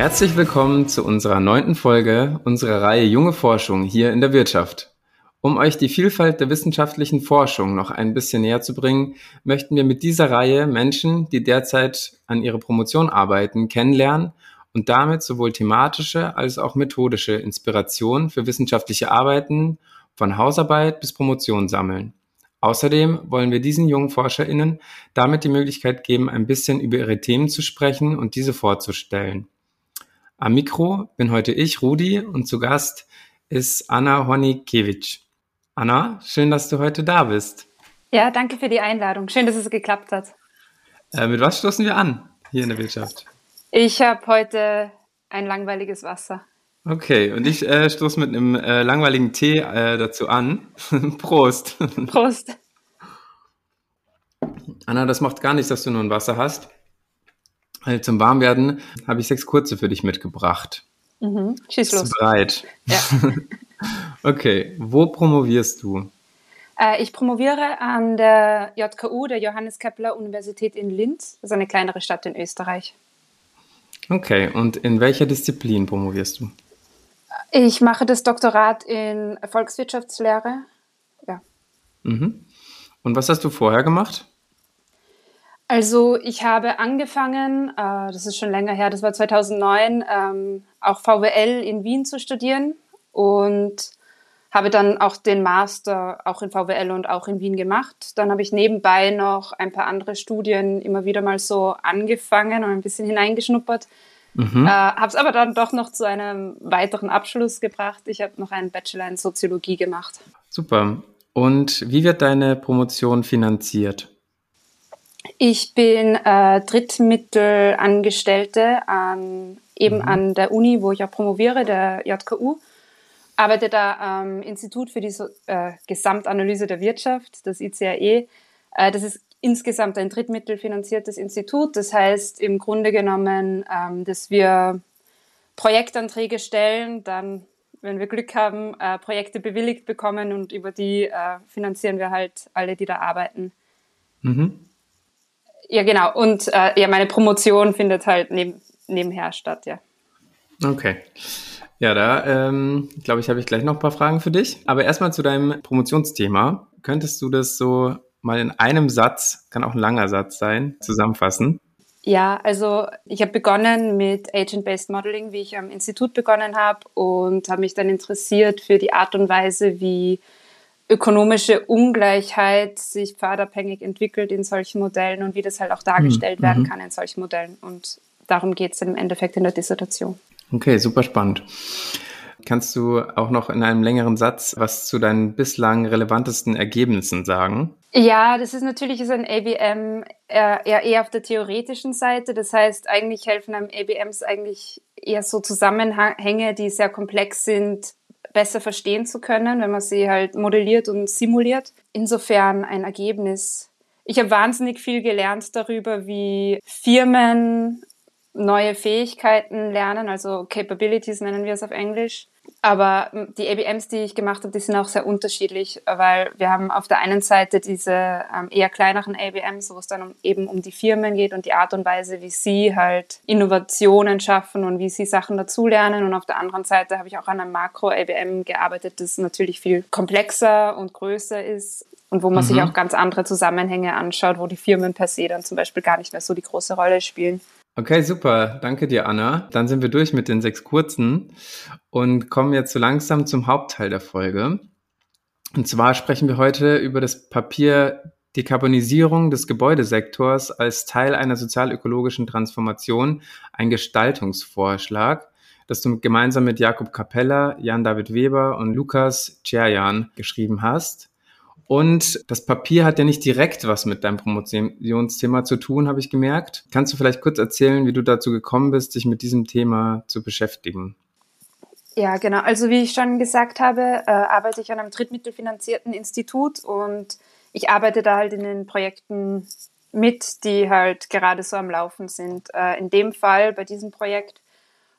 Herzlich willkommen zu unserer neunten Folge unserer Reihe Junge Forschung hier in der Wirtschaft. Um euch die Vielfalt der wissenschaftlichen Forschung noch ein bisschen näher zu bringen, möchten wir mit dieser Reihe Menschen, die derzeit an ihrer Promotion arbeiten, kennenlernen und damit sowohl thematische als auch methodische Inspiration für wissenschaftliche Arbeiten von Hausarbeit bis Promotion sammeln. Außerdem wollen wir diesen jungen ForscherInnen damit die Möglichkeit geben, ein bisschen über ihre Themen zu sprechen und diese vorzustellen. Am Mikro bin heute ich, Rudi, und zu Gast ist Anna Honikiewicz. Anna, schön, dass du heute da bist. Ja, danke für die Einladung. Schön, dass es geklappt hat. Äh, mit was stoßen wir an hier in der Wirtschaft? Ich habe heute ein langweiliges Wasser. Okay, und ich äh, stoße mit einem äh, langweiligen Tee äh, dazu an. Prost. Prost. Anna, das macht gar nichts, dass du nur ein Wasser hast. Also zum Warmwerden habe ich sechs kurze für dich mitgebracht. Mhm. Schieß los. Bist du bereit? Ja. okay, wo promovierst du? Äh, ich promoviere an der JKU, der Johannes Kepler Universität in Linz. Das ist eine kleinere Stadt in Österreich. Okay, und in welcher Disziplin promovierst du? Ich mache das Doktorat in Volkswirtschaftslehre. Ja. Mhm. Und was hast du vorher gemacht? Also ich habe angefangen, äh, das ist schon länger her, das war 2009, ähm, auch VWL in Wien zu studieren und habe dann auch den Master auch in VWL und auch in Wien gemacht. Dann habe ich nebenbei noch ein paar andere Studien immer wieder mal so angefangen und ein bisschen hineingeschnuppert. Mhm. Äh, habe es aber dann doch noch zu einem weiteren Abschluss gebracht. Ich habe noch einen Bachelor in Soziologie gemacht. Super. Und wie wird deine Promotion finanziert? Ich bin äh, Drittmittelangestellte an, eben mhm. an der Uni, wo ich auch promoviere, der JKU. Arbeite da am Institut für die so äh, Gesamtanalyse der Wirtschaft, das ICAE. Äh, das ist insgesamt ein drittmittelfinanziertes Institut. Das heißt im Grunde genommen, ähm, dass wir Projektanträge stellen, dann, wenn wir Glück haben, äh, Projekte bewilligt bekommen und über die äh, finanzieren wir halt alle, die da arbeiten. Mhm. Ja, genau. Und äh, ja, meine Promotion findet halt neben, nebenher statt, ja. Okay. Ja, da ähm, glaube ich, habe ich gleich noch ein paar Fragen für dich. Aber erstmal zu deinem Promotionsthema. Könntest du das so mal in einem Satz, kann auch ein langer Satz sein, zusammenfassen? Ja, also ich habe begonnen mit Agent-Based Modeling, wie ich am Institut begonnen habe und habe mich dann interessiert für die Art und Weise, wie ökonomische Ungleichheit sich pfadabhängig entwickelt in solchen Modellen und wie das halt auch dargestellt mhm. werden kann in solchen Modellen. Und darum geht es dann im Endeffekt in der Dissertation. Okay, super spannend. Kannst du auch noch in einem längeren Satz was zu deinen bislang relevantesten Ergebnissen sagen? Ja, das ist natürlich ist ein ABM eher, eher auf der theoretischen Seite. Das heißt, eigentlich helfen einem ABMs eigentlich eher so Zusammenhänge, die sehr komplex sind, besser verstehen zu können, wenn man sie halt modelliert und simuliert. Insofern ein Ergebnis. Ich habe wahnsinnig viel gelernt darüber, wie Firmen neue Fähigkeiten lernen, also Capabilities nennen wir es auf Englisch. Aber die ABMs, die ich gemacht habe, die sind auch sehr unterschiedlich, weil wir haben auf der einen Seite diese ähm, eher kleineren ABMs, wo es dann um, eben um die Firmen geht und die Art und Weise, wie sie halt Innovationen schaffen und wie sie Sachen dazulernen. Und auf der anderen Seite habe ich auch an einem Makro-ABM gearbeitet, das natürlich viel komplexer und größer ist und wo man mhm. sich auch ganz andere Zusammenhänge anschaut, wo die Firmen per se dann zum Beispiel gar nicht mehr so die große Rolle spielen. Okay, super. Danke dir, Anna. Dann sind wir durch mit den sechs kurzen und kommen jetzt so langsam zum Hauptteil der Folge. Und zwar sprechen wir heute über das Papier Dekarbonisierung des Gebäudesektors als Teil einer sozialökologischen Transformation, ein Gestaltungsvorschlag, das du gemeinsam mit Jakob Capella, Jan-David Weber und Lukas Czerjan geschrieben hast. Und das Papier hat ja nicht direkt was mit deinem Promotionsthema zu tun, habe ich gemerkt. Kannst du vielleicht kurz erzählen, wie du dazu gekommen bist, dich mit diesem Thema zu beschäftigen? Ja, genau. Also wie ich schon gesagt habe, äh, arbeite ich an einem drittmittelfinanzierten Institut und ich arbeite da halt in den Projekten mit, die halt gerade so am Laufen sind. Äh, in dem Fall bei diesem Projekt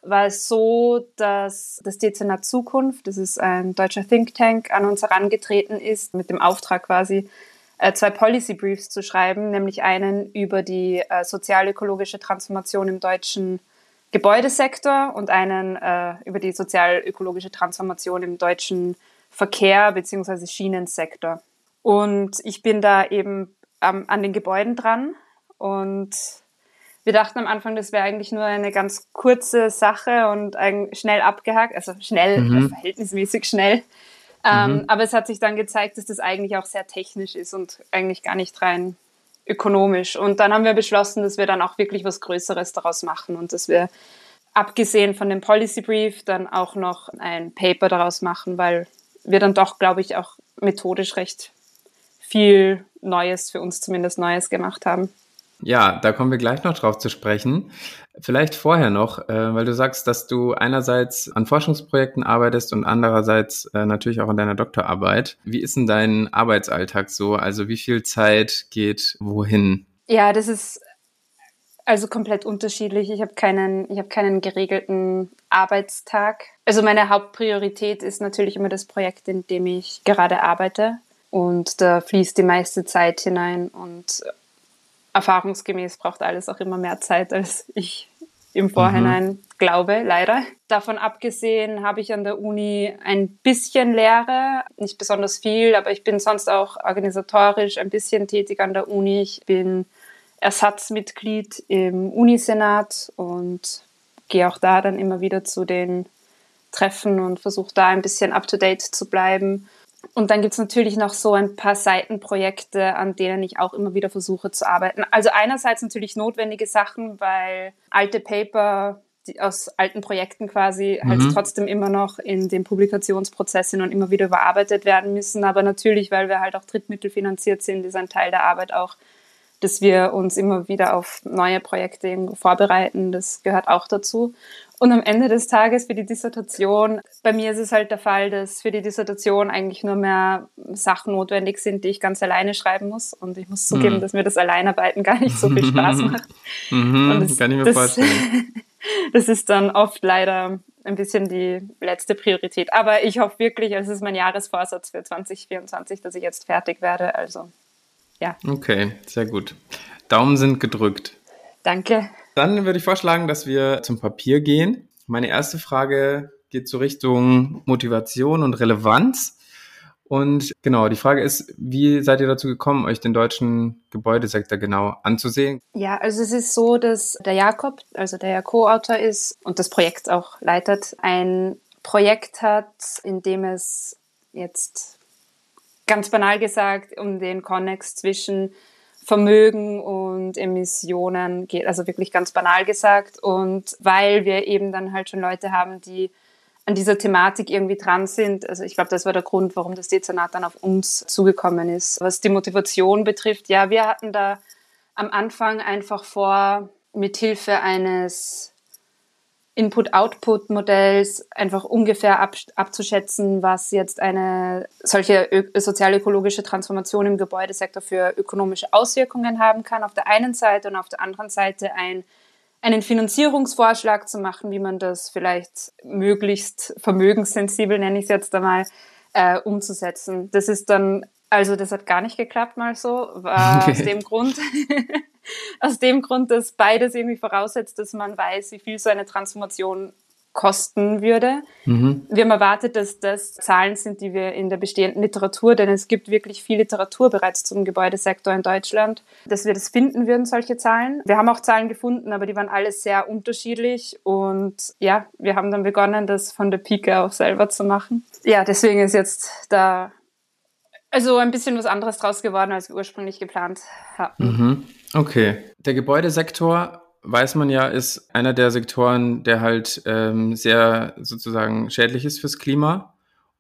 war es so, dass das Dezernat Zukunft, das ist ein deutscher Think Tank, an uns herangetreten ist, mit dem Auftrag quasi, äh, zwei Policy Briefs zu schreiben, nämlich einen über die äh, sozialökologische Transformation im deutschen Gebäudesektor und einen äh, über die sozial-ökologische Transformation im deutschen Verkehr bzw. Schienensektor. Und ich bin da eben an den Gebäuden dran und wir dachten am Anfang, das wäre eigentlich nur eine ganz kurze Sache und schnell abgehakt, also schnell, mhm. verhältnismäßig schnell. Ähm, mhm. Aber es hat sich dann gezeigt, dass das eigentlich auch sehr technisch ist und eigentlich gar nicht rein ökonomisch. Und dann haben wir beschlossen, dass wir dann auch wirklich was Größeres daraus machen und dass wir abgesehen von dem Policy Brief dann auch noch ein Paper daraus machen, weil wir dann doch, glaube ich, auch methodisch recht viel Neues, für uns zumindest Neues gemacht haben. Ja, da kommen wir gleich noch drauf zu sprechen. Vielleicht vorher noch, äh, weil du sagst, dass du einerseits an Forschungsprojekten arbeitest und andererseits äh, natürlich auch an deiner Doktorarbeit. Wie ist denn dein Arbeitsalltag so? Also wie viel Zeit geht wohin? Ja, das ist also komplett unterschiedlich. Ich habe keinen, ich habe keinen geregelten Arbeitstag. Also meine Hauptpriorität ist natürlich immer das Projekt, in dem ich gerade arbeite. Und da fließt die meiste Zeit hinein und erfahrungsgemäß braucht alles auch immer mehr Zeit, als ich im Vorhinein mhm. glaube, leider. Davon abgesehen habe ich an der Uni ein bisschen Lehre, nicht besonders viel, aber ich bin sonst auch organisatorisch ein bisschen tätig an der Uni. Ich bin Ersatzmitglied im Unisenat und gehe auch da dann immer wieder zu den Treffen und versuche da ein bisschen up-to-date zu bleiben. Und dann gibt es natürlich noch so ein paar Seitenprojekte, an denen ich auch immer wieder versuche zu arbeiten. Also einerseits natürlich notwendige Sachen, weil alte Paper die aus alten Projekten quasi halt mhm. halt trotzdem immer noch in den Publikationsprozess sind und immer wieder überarbeitet werden müssen. Aber natürlich, weil wir halt auch drittmittelfinanziert sind, ist ein Teil der Arbeit auch, dass wir uns immer wieder auf neue Projekte vorbereiten. Das gehört auch dazu. Und am Ende des Tages für die Dissertation, bei mir ist es halt der Fall, dass für die Dissertation eigentlich nur mehr Sachen notwendig sind, die ich ganz alleine schreiben muss. Und ich muss zugeben, mhm. dass mir das Alleinarbeiten gar nicht so viel Spaß macht. Mhm, das, kann ich mir das, vorstellen. das ist dann oft leider ein bisschen die letzte Priorität. Aber ich hoffe wirklich, es ist mein Jahresvorsatz für 2024, dass ich jetzt fertig werde. Also, ja. Okay, sehr gut. Daumen sind gedrückt. Danke. Dann würde ich vorschlagen, dass wir zum Papier gehen. Meine erste Frage geht so Richtung Motivation und Relevanz. Und genau, die Frage ist, wie seid ihr dazu gekommen, euch den deutschen Gebäudesektor genau anzusehen? Ja, also es ist so, dass der Jakob, also der Co-Autor ist und das Projekt auch leitet, ein Projekt hat, in dem es jetzt ganz banal gesagt um den Konnex zwischen Vermögen und Emissionen geht, also wirklich ganz banal gesagt. Und weil wir eben dann halt schon Leute haben, die an dieser Thematik irgendwie dran sind. Also ich glaube, das war der Grund, warum das Dezernat dann auf uns zugekommen ist. Was die Motivation betrifft, ja, wir hatten da am Anfang einfach vor, mithilfe eines Input-Output-Modells einfach ungefähr ab, abzuschätzen, was jetzt eine solche sozial-ökologische Transformation im Gebäudesektor für ökonomische Auswirkungen haben kann auf der einen Seite und auf der anderen Seite ein, einen Finanzierungsvorschlag zu machen, wie man das vielleicht möglichst vermögenssensibel, nenne ich es jetzt einmal, äh, umzusetzen. Das ist dann also das hat gar nicht geklappt mal so, war aus dem Grund, aus dem Grund, dass beides irgendwie voraussetzt, dass man weiß, wie viel so eine Transformation kosten würde. Mhm. Wir haben erwartet, dass das Zahlen sind, die wir in der bestehenden Literatur, denn es gibt wirklich viel Literatur bereits zum Gebäudesektor in Deutschland, dass wir das finden würden, solche Zahlen. Wir haben auch Zahlen gefunden, aber die waren alle sehr unterschiedlich und ja, wir haben dann begonnen, das von der Pike auf selber zu machen. Ja, deswegen ist jetzt da also ein bisschen was anderes draus geworden, als wir ursprünglich geplant hatten. Mhm. Okay. Der Gebäudesektor, weiß man ja, ist einer der Sektoren, der halt ähm, sehr sozusagen schädlich ist fürs Klima.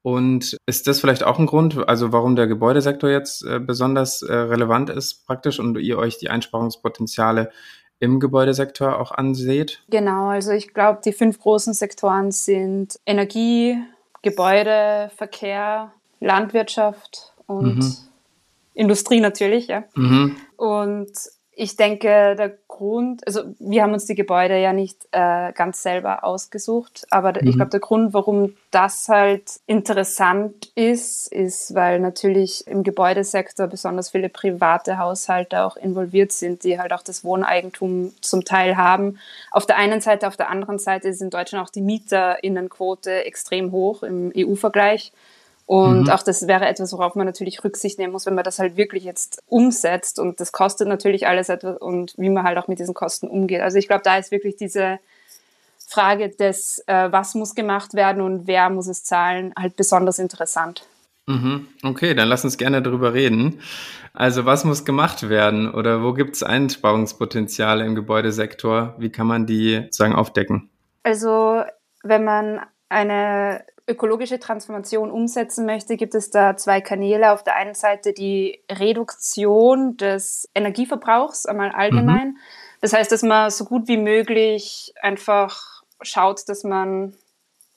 Und ist das vielleicht auch ein Grund, also warum der Gebäudesektor jetzt äh, besonders äh, relevant ist praktisch und ihr euch die Einsparungspotenziale im Gebäudesektor auch anseht? Genau, also ich glaube, die fünf großen Sektoren sind Energie, Gebäude, Verkehr, Landwirtschaft und mhm. Industrie natürlich, ja. Mhm. Und ich denke, der Grund, also wir haben uns die Gebäude ja nicht äh, ganz selber ausgesucht, aber mhm. ich glaube, der Grund, warum das halt interessant ist, ist, weil natürlich im Gebäudesektor besonders viele private Haushalte auch involviert sind, die halt auch das Wohneigentum zum Teil haben. Auf der einen Seite, auf der anderen Seite ist in Deutschland auch die Mieterinnenquote extrem hoch im EU-Vergleich. Und mhm. auch das wäre etwas, worauf man natürlich Rücksicht nehmen muss, wenn man das halt wirklich jetzt umsetzt. Und das kostet natürlich alles etwas und wie man halt auch mit diesen Kosten umgeht. Also ich glaube, da ist wirklich diese Frage des, äh, was muss gemacht werden und wer muss es zahlen, halt besonders interessant. Mhm. Okay, dann lass uns gerne darüber reden. Also was muss gemacht werden oder wo gibt es Einsparungspotenziale im Gebäudesektor? Wie kann man die sozusagen aufdecken? Also wenn man eine ökologische Transformation umsetzen möchte, gibt es da zwei Kanäle. Auf der einen Seite die Reduktion des Energieverbrauchs, einmal allgemein. Mhm. Das heißt, dass man so gut wie möglich einfach schaut, dass man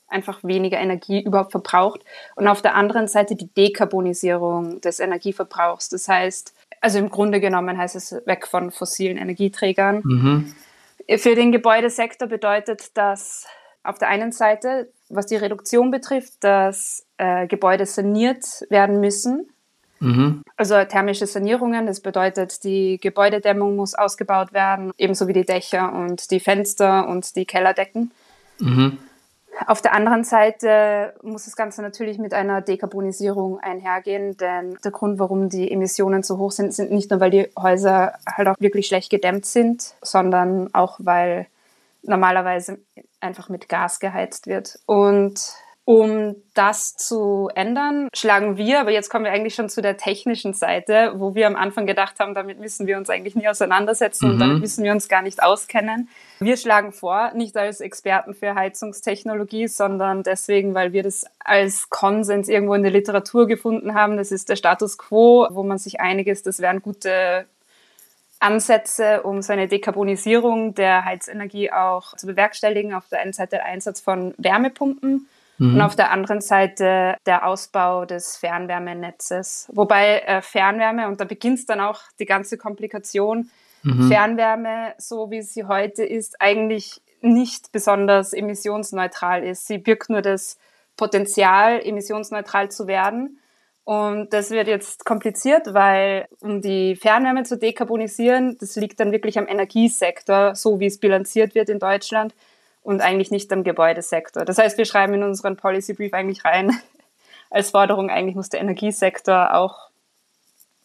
einfach weniger Energie überhaupt verbraucht. Und auf der anderen Seite die Dekarbonisierung des Energieverbrauchs. Das heißt, also im Grunde genommen heißt es weg von fossilen Energieträgern. Mhm. Für den Gebäudesektor bedeutet das auf der einen Seite, was die Reduktion betrifft, dass äh, Gebäude saniert werden müssen. Mhm. Also thermische Sanierungen, das bedeutet, die Gebäudedämmung muss ausgebaut werden, ebenso wie die Dächer und die Fenster und die Kellerdecken. Mhm. Auf der anderen Seite muss das Ganze natürlich mit einer Dekarbonisierung einhergehen, denn der Grund, warum die Emissionen so hoch sind, sind nicht nur, weil die Häuser halt auch wirklich schlecht gedämmt sind, sondern auch, weil normalerweise einfach mit Gas geheizt wird. Und um das zu ändern, schlagen wir, aber jetzt kommen wir eigentlich schon zu der technischen Seite, wo wir am Anfang gedacht haben, damit müssen wir uns eigentlich nie auseinandersetzen mhm. und damit müssen wir uns gar nicht auskennen. Wir schlagen vor, nicht als Experten für Heizungstechnologie, sondern deswegen, weil wir das als Konsens irgendwo in der Literatur gefunden haben. Das ist der Status quo, wo man sich einig ist, das wären gute Ansätze, um so eine Dekarbonisierung der Heizenergie auch zu bewerkstelligen. Auf der einen Seite der Einsatz von Wärmepumpen mhm. und auf der anderen Seite der Ausbau des Fernwärmenetzes. Wobei äh, Fernwärme, und da beginnt dann auch die ganze Komplikation, mhm. Fernwärme, so wie sie heute ist, eigentlich nicht besonders emissionsneutral ist. Sie birgt nur das Potenzial, emissionsneutral zu werden. Und das wird jetzt kompliziert, weil um die Fernwärme zu dekarbonisieren, das liegt dann wirklich am Energiesektor, so wie es bilanziert wird in Deutschland und eigentlich nicht am Gebäudesektor. Das heißt, wir schreiben in unseren Policy Brief eigentlich rein als Forderung, eigentlich muss der Energiesektor auch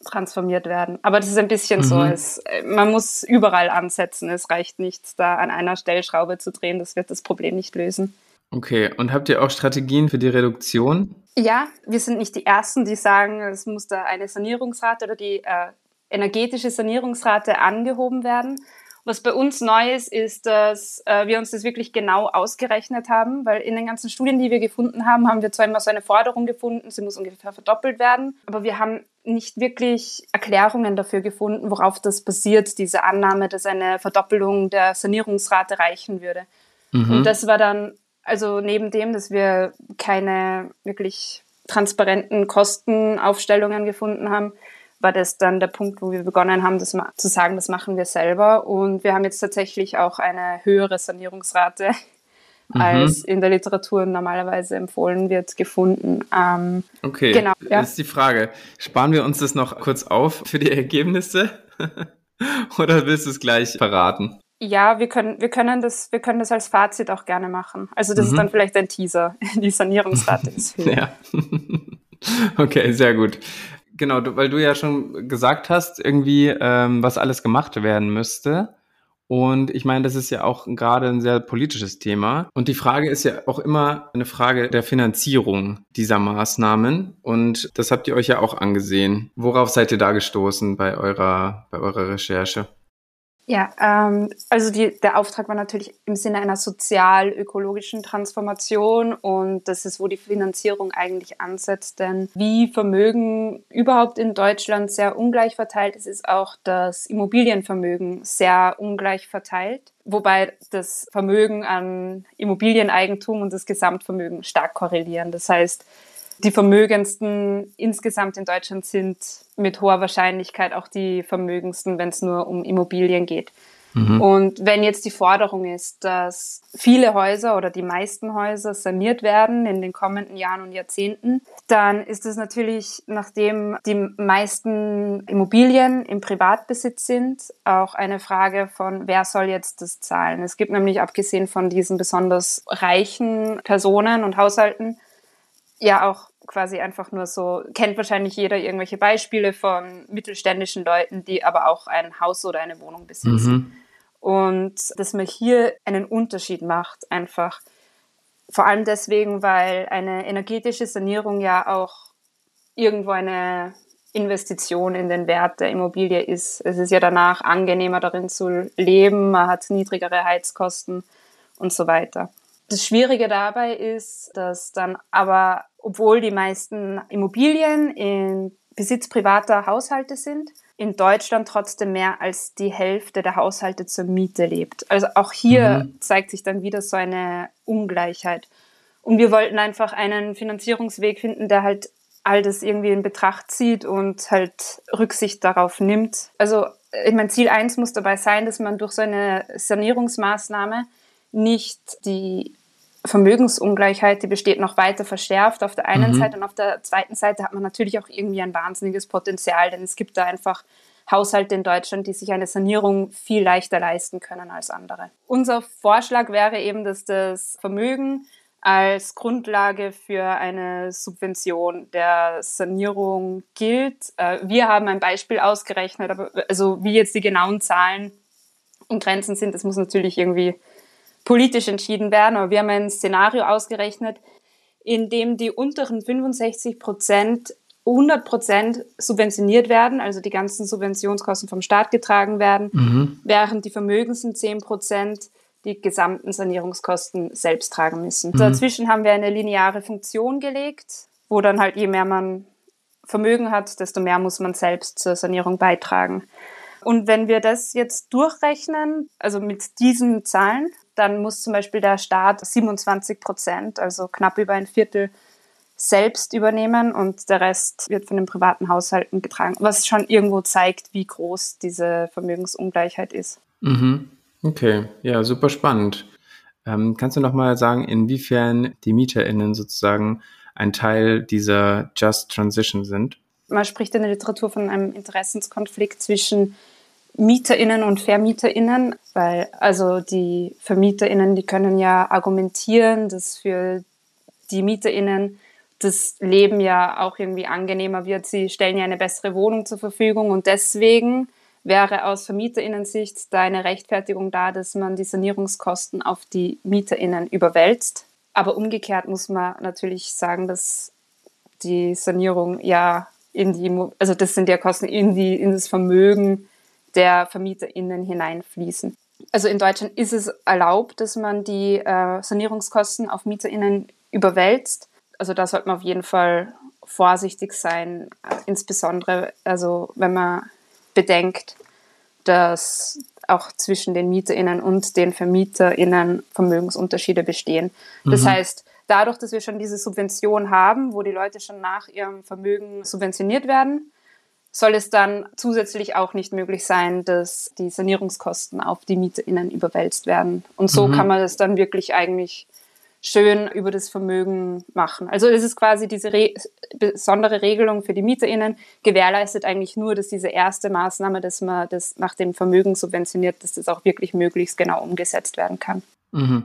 transformiert werden. Aber das ist ein bisschen mhm. so. Es, man muss überall ansetzen. Es reicht nicht, da an einer Stellschraube zu drehen. Das wird das Problem nicht lösen. Okay, und habt ihr auch Strategien für die Reduktion? Ja, wir sind nicht die Ersten, die sagen, es muss da eine Sanierungsrate oder die äh, energetische Sanierungsrate angehoben werden. Was bei uns neu ist, ist, dass äh, wir uns das wirklich genau ausgerechnet haben, weil in den ganzen Studien, die wir gefunden haben, haben wir zwar immer so eine Forderung gefunden, sie muss ungefähr verdoppelt werden, aber wir haben nicht wirklich Erklärungen dafür gefunden, worauf das basiert, diese Annahme, dass eine Verdoppelung der Sanierungsrate reichen würde. Mhm. Und das war dann also neben dem, dass wir keine wirklich transparenten Kostenaufstellungen gefunden haben, war das dann der Punkt, wo wir begonnen haben, das zu sagen, das machen wir selber. Und wir haben jetzt tatsächlich auch eine höhere Sanierungsrate, mhm. als in der Literatur normalerweise empfohlen wird, gefunden. Ähm, okay, genau, ja. das ist die Frage. Sparen wir uns das noch kurz auf für die Ergebnisse? Oder willst du es gleich verraten? Ja, wir können, wir können das, wir können das als Fazit auch gerne machen. Also das mhm. ist dann vielleicht ein Teaser. Die Sanierungsrate ist höher. Ja. okay, sehr gut. Genau, du, weil du ja schon gesagt hast, irgendwie, ähm, was alles gemacht werden müsste. Und ich meine, das ist ja auch gerade ein sehr politisches Thema. Und die Frage ist ja auch immer eine Frage der Finanzierung dieser Maßnahmen. Und das habt ihr euch ja auch angesehen. Worauf seid ihr da gestoßen bei eurer, bei eurer Recherche? Ja, ähm, also die, der Auftrag war natürlich im Sinne einer sozial-ökologischen Transformation und das ist, wo die Finanzierung eigentlich ansetzt. Denn wie Vermögen überhaupt in Deutschland sehr ungleich verteilt ist, ist auch das Immobilienvermögen sehr ungleich verteilt. Wobei das Vermögen an Immobilieneigentum und das Gesamtvermögen stark korrelieren. Das heißt, die vermögendsten insgesamt in Deutschland sind mit hoher Wahrscheinlichkeit auch die vermögendsten, wenn es nur um Immobilien geht. Mhm. Und wenn jetzt die Forderung ist, dass viele Häuser oder die meisten Häuser saniert werden in den kommenden Jahren und Jahrzehnten, dann ist es natürlich, nachdem die meisten Immobilien im Privatbesitz sind, auch eine Frage von, wer soll jetzt das zahlen. Es gibt nämlich, abgesehen von diesen besonders reichen Personen und Haushalten, ja auch quasi einfach nur so, kennt wahrscheinlich jeder irgendwelche Beispiele von mittelständischen Leuten, die aber auch ein Haus oder eine Wohnung besitzen. Mhm. Und dass man hier einen Unterschied macht, einfach. Vor allem deswegen, weil eine energetische Sanierung ja auch irgendwo eine Investition in den Wert der Immobilie ist. Es ist ja danach angenehmer darin zu leben, man hat niedrigere Heizkosten und so weiter. Das Schwierige dabei ist, dass dann aber, obwohl die meisten Immobilien in Besitz privater Haushalte sind, in Deutschland trotzdem mehr als die Hälfte der Haushalte zur Miete lebt. Also auch hier mhm. zeigt sich dann wieder so eine Ungleichheit. Und wir wollten einfach einen Finanzierungsweg finden, der halt all das irgendwie in Betracht zieht und halt Rücksicht darauf nimmt. Also ich mein Ziel eins muss dabei sein, dass man durch so eine Sanierungsmaßnahme nicht die Vermögensungleichheit, die besteht, noch weiter verschärft auf der einen mhm. Seite und auf der zweiten Seite hat man natürlich auch irgendwie ein wahnsinniges Potenzial, denn es gibt da einfach Haushalte in Deutschland, die sich eine Sanierung viel leichter leisten können als andere. Unser Vorschlag wäre eben, dass das Vermögen als Grundlage für eine Subvention der Sanierung gilt. Äh, wir haben ein Beispiel ausgerechnet, aber also wie jetzt die genauen Zahlen und Grenzen sind, das muss natürlich irgendwie politisch entschieden werden. Aber wir haben ein Szenario ausgerechnet, in dem die unteren 65 Prozent 100 Prozent subventioniert werden, also die ganzen Subventionskosten vom Staat getragen werden, mhm. während die vermögendsten 10 Prozent die gesamten Sanierungskosten selbst tragen müssen. Mhm. Dazwischen haben wir eine lineare Funktion gelegt, wo dann halt je mehr man Vermögen hat, desto mehr muss man selbst zur Sanierung beitragen. Und wenn wir das jetzt durchrechnen, also mit diesen Zahlen, dann muss zum Beispiel der Staat 27 Prozent, also knapp über ein Viertel, selbst übernehmen und der Rest wird von den privaten Haushalten getragen, was schon irgendwo zeigt, wie groß diese Vermögensungleichheit ist. Mhm. Okay, ja, super spannend. Ähm, kannst du noch mal sagen, inwiefern die MieterInnen sozusagen ein Teil dieser Just Transition sind? Man spricht in der Literatur von einem Interessenskonflikt zwischen MieterInnen und VermieterInnen, weil also die VermieterInnen, die können ja argumentieren, dass für die MieterInnen das Leben ja auch irgendwie angenehmer wird. Sie stellen ja eine bessere Wohnung zur Verfügung und deswegen wäre aus VermieterInnen-Sicht da eine Rechtfertigung da, dass man die Sanierungskosten auf die MieterInnen überwälzt. Aber umgekehrt muss man natürlich sagen, dass die Sanierung ja in die, also das sind ja Kosten in die, in das Vermögen der VermieterInnen hineinfließen. Also in Deutschland ist es erlaubt, dass man die äh, Sanierungskosten auf MieterInnen überwälzt. Also da sollte man auf jeden Fall vorsichtig sein, insbesondere also wenn man bedenkt, dass auch zwischen den MieterInnen und den VermieterInnen Vermögensunterschiede bestehen. Das mhm. heißt, dadurch, dass wir schon diese Subvention haben, wo die Leute schon nach ihrem Vermögen subventioniert werden, soll es dann zusätzlich auch nicht möglich sein, dass die Sanierungskosten auf die MieterInnen überwälzt werden. Und so mhm. kann man das dann wirklich eigentlich schön über das Vermögen machen. Also es ist quasi diese Re besondere Regelung für die MieterInnen, gewährleistet eigentlich nur, dass diese erste Maßnahme, dass man das nach dem Vermögen subventioniert, dass das auch wirklich möglichst genau umgesetzt werden kann. Mhm.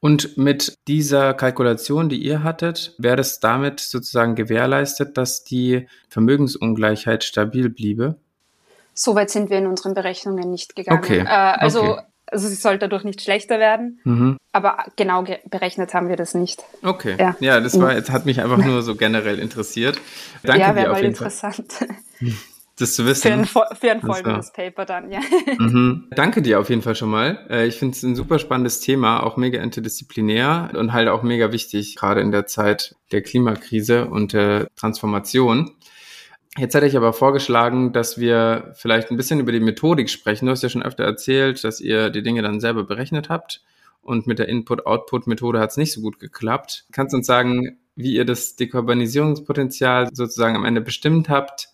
Und mit dieser Kalkulation, die ihr hattet, wäre es damit sozusagen gewährleistet, dass die Vermögensungleichheit stabil bliebe? Soweit sind wir in unseren Berechnungen nicht gegangen. Okay. Äh, also, okay. also sie soll dadurch nicht schlechter werden, mhm. aber genau berechnet haben wir das nicht. Okay. Ja, ja das war, jetzt hat mich einfach nur so generell interessiert. Danke ja, dir auf jeden interessant. Fall. das zu wissen. Für ein, für ein folgendes Paper dann, ja. Mhm. Danke dir auf jeden Fall schon mal. Äh, ich finde es ein super spannendes Thema, auch mega interdisziplinär und halt auch mega wichtig, gerade in der Zeit der Klimakrise und der Transformation. Jetzt hätte ich aber vorgeschlagen, dass wir vielleicht ein bisschen über die Methodik sprechen. Du hast ja schon öfter erzählt, dass ihr die Dinge dann selber berechnet habt und mit der Input-Output-Methode hat es nicht so gut geklappt. Kannst du uns sagen, wie ihr das Dekarbonisierungspotenzial sozusagen am Ende bestimmt habt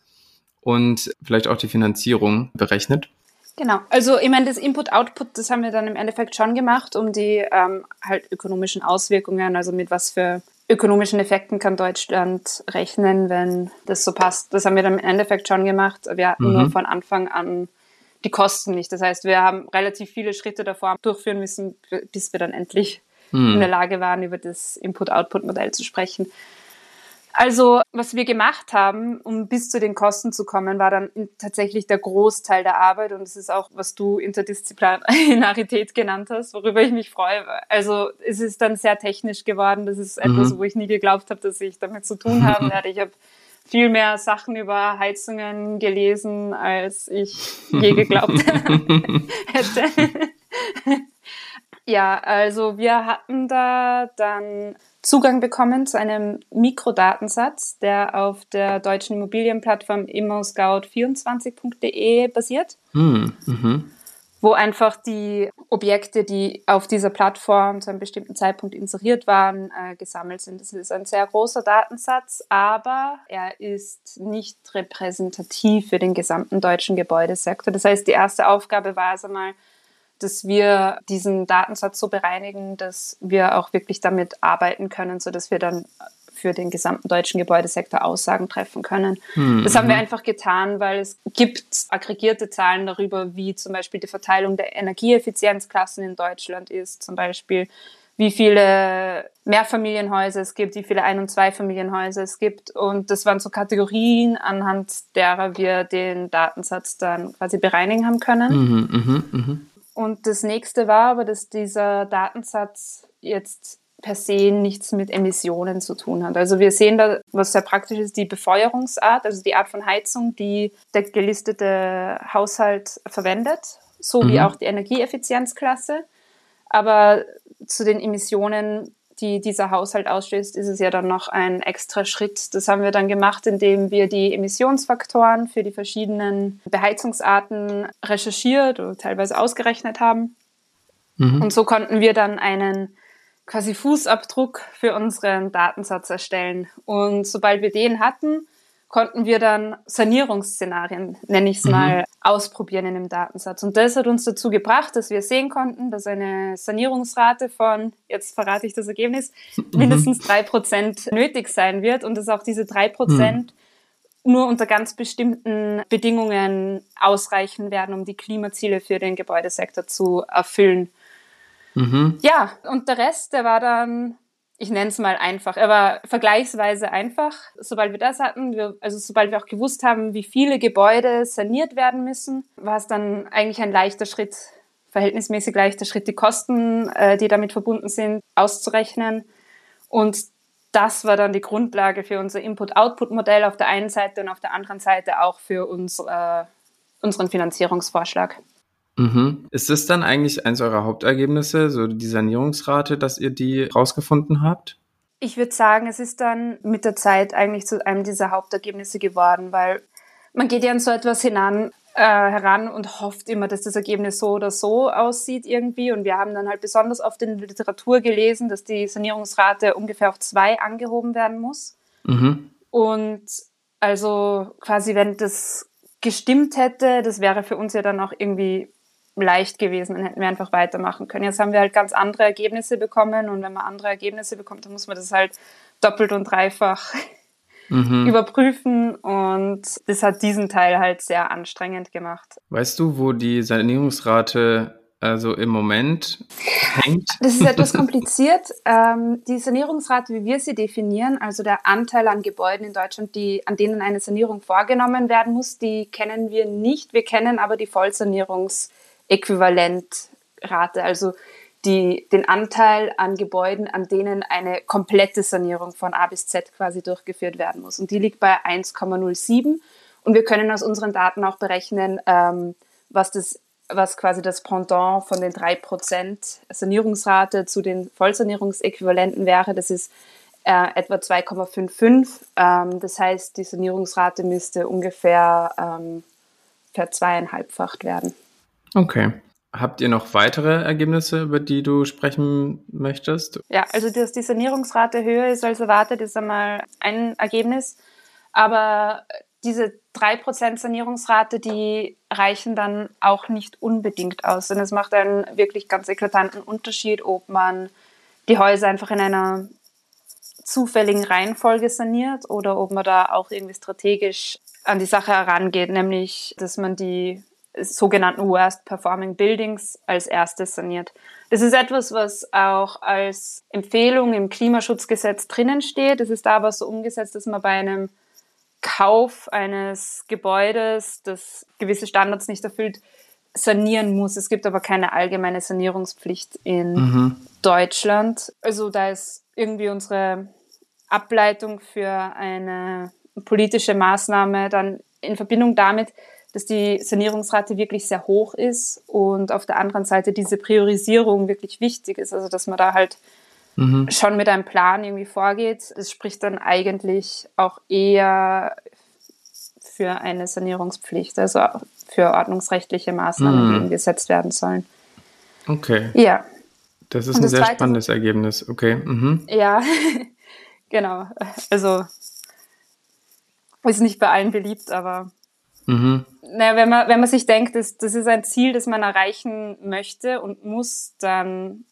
und vielleicht auch die Finanzierung berechnet. Genau. Also ich meine, das Input-Output, das haben wir dann im Endeffekt schon gemacht, um die ähm, halt ökonomischen Auswirkungen, also mit was für ökonomischen Effekten kann Deutschland rechnen, wenn das so passt. Das haben wir dann im Endeffekt schon gemacht. Wir hatten mhm. nur von Anfang an die Kosten nicht. Das heißt, wir haben relativ viele Schritte davor durchführen müssen, bis wir dann endlich mhm. in der Lage waren, über das Input-Output-Modell zu sprechen. Also, was wir gemacht haben, um bis zu den Kosten zu kommen, war dann tatsächlich der Großteil der Arbeit und es ist auch, was du Interdisziplinarität genannt hast, worüber ich mich freue. Also, es ist dann sehr technisch geworden. Das ist mhm. etwas, wo ich nie geglaubt habe, dass ich damit zu tun haben werde. Ich habe viel mehr Sachen über Heizungen gelesen, als ich je geglaubt hätte. ja, also wir hatten da dann Zugang bekommen zu einem Mikrodatensatz, der auf der deutschen Immobilienplattform immoscout24.de basiert, hm, mhm. wo einfach die Objekte, die auf dieser Plattform zu einem bestimmten Zeitpunkt inseriert waren, äh, gesammelt sind. Das ist ein sehr großer Datensatz, aber er ist nicht repräsentativ für den gesamten deutschen Gebäudesektor. Das heißt, die erste Aufgabe war es einmal, dass wir diesen Datensatz so bereinigen, dass wir auch wirklich damit arbeiten können, so dass wir dann für den gesamten deutschen Gebäudesektor Aussagen treffen können. Mhm. Das haben wir einfach getan, weil es gibt aggregierte Zahlen darüber, wie zum Beispiel die Verteilung der Energieeffizienzklassen in Deutschland ist, zum Beispiel wie viele Mehrfamilienhäuser es gibt, wie viele Ein- und Zweifamilienhäuser es gibt. Und das waren so Kategorien, anhand derer wir den Datensatz dann quasi bereinigen haben können. Mhm, mh, mh. Und das nächste war aber, dass dieser Datensatz jetzt per se nichts mit Emissionen zu tun hat. Also wir sehen da, was sehr praktisch ist, die Befeuerungsart, also die Art von Heizung, die der gelistete Haushalt verwendet, so mhm. wie auch die Energieeffizienzklasse. Aber zu den Emissionen die dieser Haushalt ausstößt, ist es ja dann noch ein extra Schritt. Das haben wir dann gemacht, indem wir die Emissionsfaktoren für die verschiedenen Beheizungsarten recherchiert oder teilweise ausgerechnet haben. Mhm. Und so konnten wir dann einen quasi Fußabdruck für unseren Datensatz erstellen. Und sobald wir den hatten, konnten wir dann Sanierungsszenarien, nenne ich es mhm. mal, ausprobieren in dem Datensatz. Und das hat uns dazu gebracht, dass wir sehen konnten, dass eine Sanierungsrate von, jetzt verrate ich das Ergebnis, mhm. mindestens drei Prozent nötig sein wird und dass auch diese drei Prozent mhm. nur unter ganz bestimmten Bedingungen ausreichen werden, um die Klimaziele für den Gebäudesektor zu erfüllen. Mhm. Ja, und der Rest, der war dann ich nenne es mal einfach. Er war vergleichsweise einfach. Sobald wir das hatten, wir, also sobald wir auch gewusst haben, wie viele Gebäude saniert werden müssen, war es dann eigentlich ein leichter Schritt, verhältnismäßig leichter Schritt, die Kosten, äh, die damit verbunden sind, auszurechnen. Und das war dann die Grundlage für unser Input-Output-Modell auf der einen Seite und auf der anderen Seite auch für uns, äh, unseren Finanzierungsvorschlag. Mhm. Ist das dann eigentlich eines eurer Hauptergebnisse, so die Sanierungsrate, dass ihr die rausgefunden habt? Ich würde sagen, es ist dann mit der Zeit eigentlich zu einem dieser Hauptergebnisse geworden, weil man geht ja an so etwas hinan, äh, heran und hofft immer, dass das Ergebnis so oder so aussieht irgendwie. Und wir haben dann halt besonders oft in der Literatur gelesen, dass die Sanierungsrate ungefähr auf zwei angehoben werden muss. Mhm. Und also quasi, wenn das gestimmt hätte, das wäre für uns ja dann auch irgendwie leicht gewesen, dann hätten wir einfach weitermachen können. Jetzt haben wir halt ganz andere Ergebnisse bekommen und wenn man andere Ergebnisse bekommt, dann muss man das halt doppelt und dreifach mhm. überprüfen und das hat diesen Teil halt sehr anstrengend gemacht. Weißt du, wo die Sanierungsrate also im Moment hängt? Das ist etwas kompliziert. Ähm, die Sanierungsrate, wie wir sie definieren, also der Anteil an Gebäuden in Deutschland, die, an denen eine Sanierung vorgenommen werden muss, die kennen wir nicht. Wir kennen aber die Vollsanierungsrate. Äquivalentrate, also die, den Anteil an Gebäuden, an denen eine komplette Sanierung von A bis Z quasi durchgeführt werden muss. Und die liegt bei 1,07. Und wir können aus unseren Daten auch berechnen, ähm, was, das, was quasi das Pendant von den 3% Sanierungsrate zu den Vollsanierungsäquivalenten wäre. Das ist äh, etwa 2,55. Ähm, das heißt, die Sanierungsrate müsste ungefähr ähm, verzweieinhalbfacht werden. Okay. Habt ihr noch weitere Ergebnisse, über die du sprechen möchtest? Ja, also dass die Sanierungsrate höher ist als erwartet, ist einmal ein Ergebnis. Aber diese 3% Sanierungsrate, die reichen dann auch nicht unbedingt aus. Und es macht einen wirklich ganz eklatanten Unterschied, ob man die Häuser einfach in einer zufälligen Reihenfolge saniert oder ob man da auch irgendwie strategisch an die Sache herangeht, nämlich dass man die sogenannten Worst Performing Buildings als erstes saniert. Das ist etwas, was auch als Empfehlung im Klimaschutzgesetz drinnen steht. Es ist da aber so umgesetzt, dass man bei einem Kauf eines Gebäudes, das gewisse Standards nicht erfüllt, sanieren muss. Es gibt aber keine allgemeine Sanierungspflicht in mhm. Deutschland. Also da ist irgendwie unsere Ableitung für eine politische Maßnahme dann in Verbindung damit, dass die Sanierungsrate wirklich sehr hoch ist und auf der anderen Seite diese Priorisierung wirklich wichtig ist. Also dass man da halt mhm. schon mit einem Plan irgendwie vorgeht. Das spricht dann eigentlich auch eher für eine Sanierungspflicht, also für ordnungsrechtliche Maßnahmen, mhm. die umgesetzt werden sollen. Okay. Ja. Das ist und ein sehr zweite, spannendes Ergebnis. Okay. Mhm. Ja, genau. Also ist nicht bei allen beliebt, aber mhm. naja, wenn man, wenn man sich denkt, das, das ist ein Ziel, das man erreichen möchte und muss, dann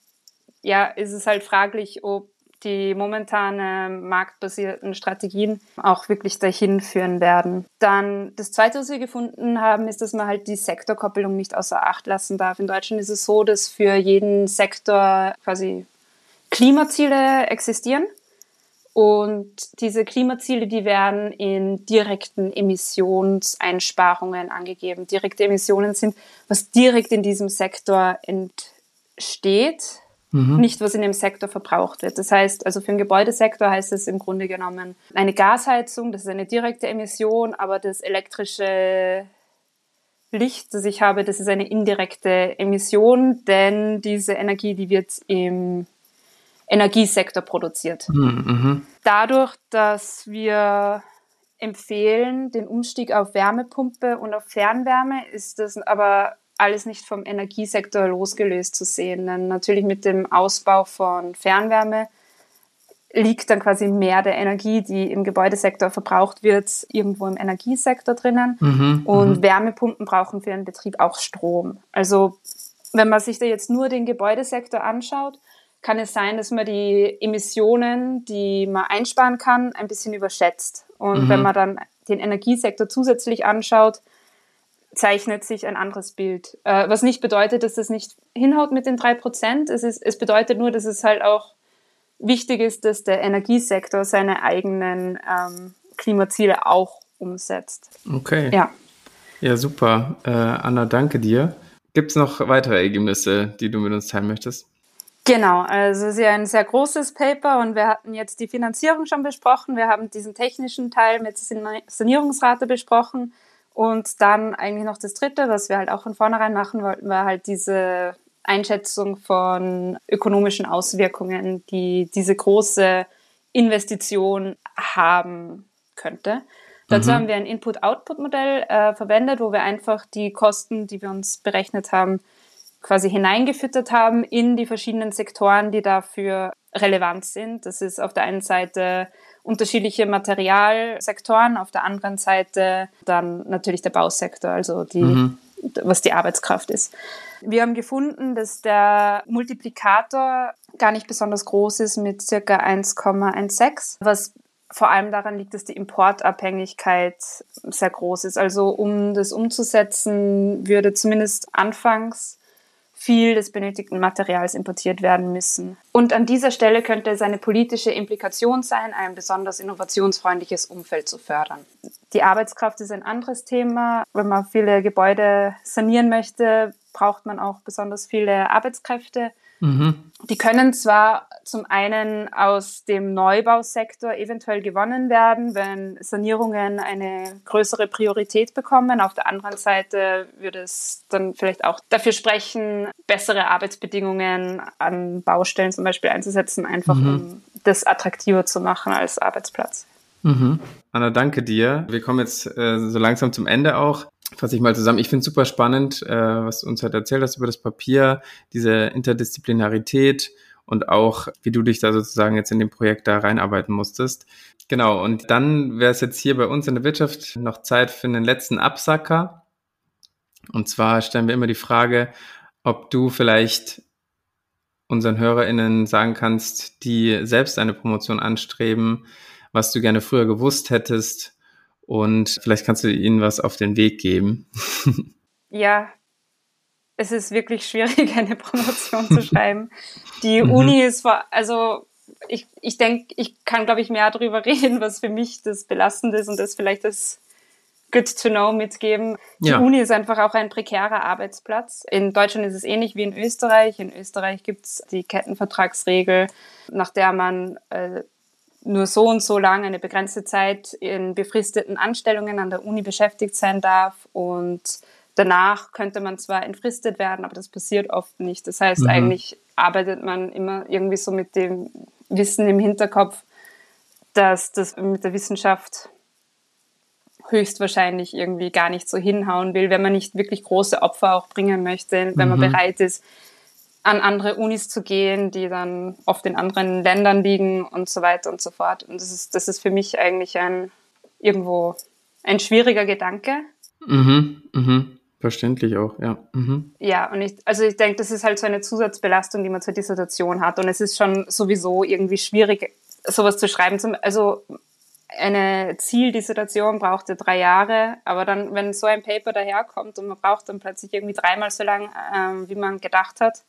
ja, ist es halt fraglich, ob die momentan marktbasierten Strategien auch wirklich dahin führen werden. Dann das Zweite, was wir gefunden haben, ist, dass man halt die Sektorkoppelung nicht außer Acht lassen darf. In Deutschland ist es so, dass für jeden Sektor quasi Klimaziele existieren. Und diese Klimaziele, die werden in direkten Emissionseinsparungen angegeben. Direkte Emissionen sind, was direkt in diesem Sektor entsteht Mhm. Nicht, was in dem Sektor verbraucht wird. Das heißt, also für den Gebäudesektor heißt es im Grunde genommen eine Gasheizung, das ist eine direkte Emission, aber das elektrische Licht, das ich habe, das ist eine indirekte Emission, denn diese Energie, die wird im Energiesektor produziert. Mhm. mhm. Dadurch, dass wir empfehlen den Umstieg auf Wärmepumpe und auf Fernwärme, ist das aber alles nicht vom Energiesektor losgelöst zu sehen. Denn natürlich mit dem Ausbau von Fernwärme liegt dann quasi mehr der Energie, die im Gebäudesektor verbraucht wird, irgendwo im Energiesektor drinnen. Mhm, und mhm. Wärmepumpen brauchen für ihren Betrieb auch Strom. Also wenn man sich da jetzt nur den Gebäudesektor anschaut, kann es sein, dass man die Emissionen, die man einsparen kann, ein bisschen überschätzt. Und mhm. wenn man dann den Energiesektor zusätzlich anschaut, zeichnet sich ein anderes Bild. Äh, was nicht bedeutet, dass das nicht hinhaut mit den drei Prozent. Es, es bedeutet nur, dass es halt auch wichtig ist, dass der Energiesektor seine eigenen ähm, Klimaziele auch umsetzt. Okay. Ja. Ja, super. Äh, Anna, danke dir. Gibt es noch weitere Ergebnisse, die du mit uns teilen möchtest? Genau, also es ist ja ein sehr großes Paper und wir hatten jetzt die Finanzierung schon besprochen. Wir haben diesen technischen Teil mit Sanierungsrate besprochen. Und dann eigentlich noch das Dritte, was wir halt auch von vornherein machen wollten, war halt diese Einschätzung von ökonomischen Auswirkungen, die diese große Investition haben könnte. Dazu mhm. haben wir ein Input-Output-Modell äh, verwendet, wo wir einfach die Kosten, die wir uns berechnet haben, quasi hineingefüttert haben in die verschiedenen Sektoren, die dafür relevant sind. Das ist auf der einen Seite unterschiedliche Materialsektoren, auf der anderen Seite dann natürlich der Bausektor, also die, mhm. was die Arbeitskraft ist. Wir haben gefunden, dass der Multiplikator gar nicht besonders groß ist mit circa 1,16, was vor allem daran liegt, dass die Importabhängigkeit sehr groß ist. Also um das umzusetzen, würde zumindest anfangs viel des benötigten Materials importiert werden müssen. Und an dieser Stelle könnte es eine politische Implikation sein, ein besonders innovationsfreundliches Umfeld zu fördern. Die Arbeitskraft ist ein anderes Thema. Wenn man viele Gebäude sanieren möchte, braucht man auch besonders viele Arbeitskräfte. Mhm. Die können zwar zum einen aus dem Neubausektor eventuell gewonnen werden, wenn Sanierungen eine größere Priorität bekommen. Auf der anderen Seite würde es dann vielleicht auch dafür sprechen, bessere Arbeitsbedingungen an Baustellen zum Beispiel einzusetzen, einfach mhm. um das attraktiver zu machen als Arbeitsplatz. Mhm. Anna, danke dir. Wir kommen jetzt äh, so langsam zum Ende auch. Fasse ich mal zusammen. Ich finde es super spannend, äh, was du uns heute erzählt hast über das Papier, diese Interdisziplinarität und auch, wie du dich da sozusagen jetzt in dem Projekt da reinarbeiten musstest. Genau, und dann wäre es jetzt hier bei uns in der Wirtschaft noch Zeit für einen letzten Absacker. Und zwar stellen wir immer die Frage, ob du vielleicht unseren HörerInnen sagen kannst, die selbst eine Promotion anstreben, was du gerne früher gewusst hättest und vielleicht kannst du ihnen was auf den Weg geben. Ja, es ist wirklich schwierig, eine Promotion zu schreiben. Die mhm. Uni ist vor, also ich, ich denke, ich kann, glaube ich, mehr darüber reden, was für mich das Belastende ist und das vielleicht das Good to Know mitgeben. Die ja. Uni ist einfach auch ein prekärer Arbeitsplatz. In Deutschland ist es ähnlich wie in Österreich. In Österreich gibt es die Kettenvertragsregel, nach der man äh, nur so und so lang eine begrenzte Zeit in befristeten Anstellungen an der Uni beschäftigt sein darf und danach könnte man zwar entfristet werden, aber das passiert oft nicht. Das heißt, mhm. eigentlich arbeitet man immer irgendwie so mit dem Wissen im Hinterkopf, dass das mit der Wissenschaft höchstwahrscheinlich irgendwie gar nicht so hinhauen will, wenn man nicht wirklich große Opfer auch bringen möchte, wenn man mhm. bereit ist, an andere Unis zu gehen, die dann oft in anderen Ländern liegen und so weiter und so fort. Und das ist, das ist für mich eigentlich ein irgendwo ein schwieriger Gedanke. Mhm, mhm. Verständlich auch, ja. Mhm. Ja, und ich, also ich denke, das ist halt so eine Zusatzbelastung, die man zur Dissertation hat. Und es ist schon sowieso irgendwie schwierig, sowas zu schreiben. Also eine Zieldissertation brauchte drei Jahre, aber dann, wenn so ein Paper daherkommt und man braucht dann plötzlich irgendwie dreimal so lang, ähm, wie man gedacht hat,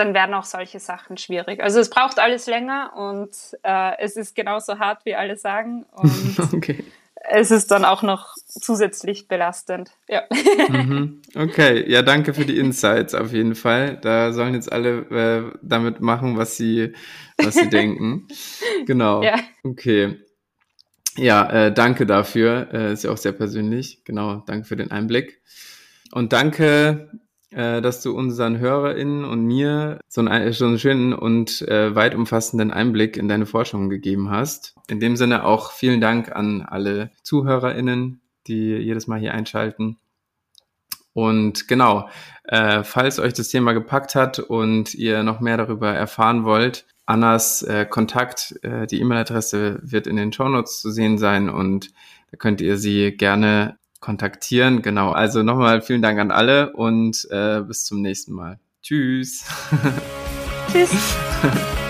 dann werden auch solche Sachen schwierig. Also es braucht alles länger und äh, es ist genauso hart, wie alle sagen. Und okay. es ist dann auch noch zusätzlich belastend. Ja. Mhm. Okay, ja, danke für die Insights auf jeden Fall. Da sollen jetzt alle äh, damit machen, was sie, was sie denken. Genau. Ja. Okay. Ja, äh, danke dafür. Äh, ist ja auch sehr persönlich. Genau, danke für den Einblick. Und danke äh, dass du unseren HörerInnen und mir so einen, so einen schönen und äh, weit umfassenden Einblick in deine Forschung gegeben hast. In dem Sinne auch vielen Dank an alle ZuhörerInnen, die jedes Mal hier einschalten. Und genau, äh, falls euch das Thema gepackt hat und ihr noch mehr darüber erfahren wollt, Annas äh, Kontakt, äh, die E-Mail-Adresse wird in den Shownotes zu sehen sein und da könnt ihr sie gerne kontaktieren. Genau, also nochmal vielen Dank an alle und äh, bis zum nächsten Mal. Tschüss. Tschüss.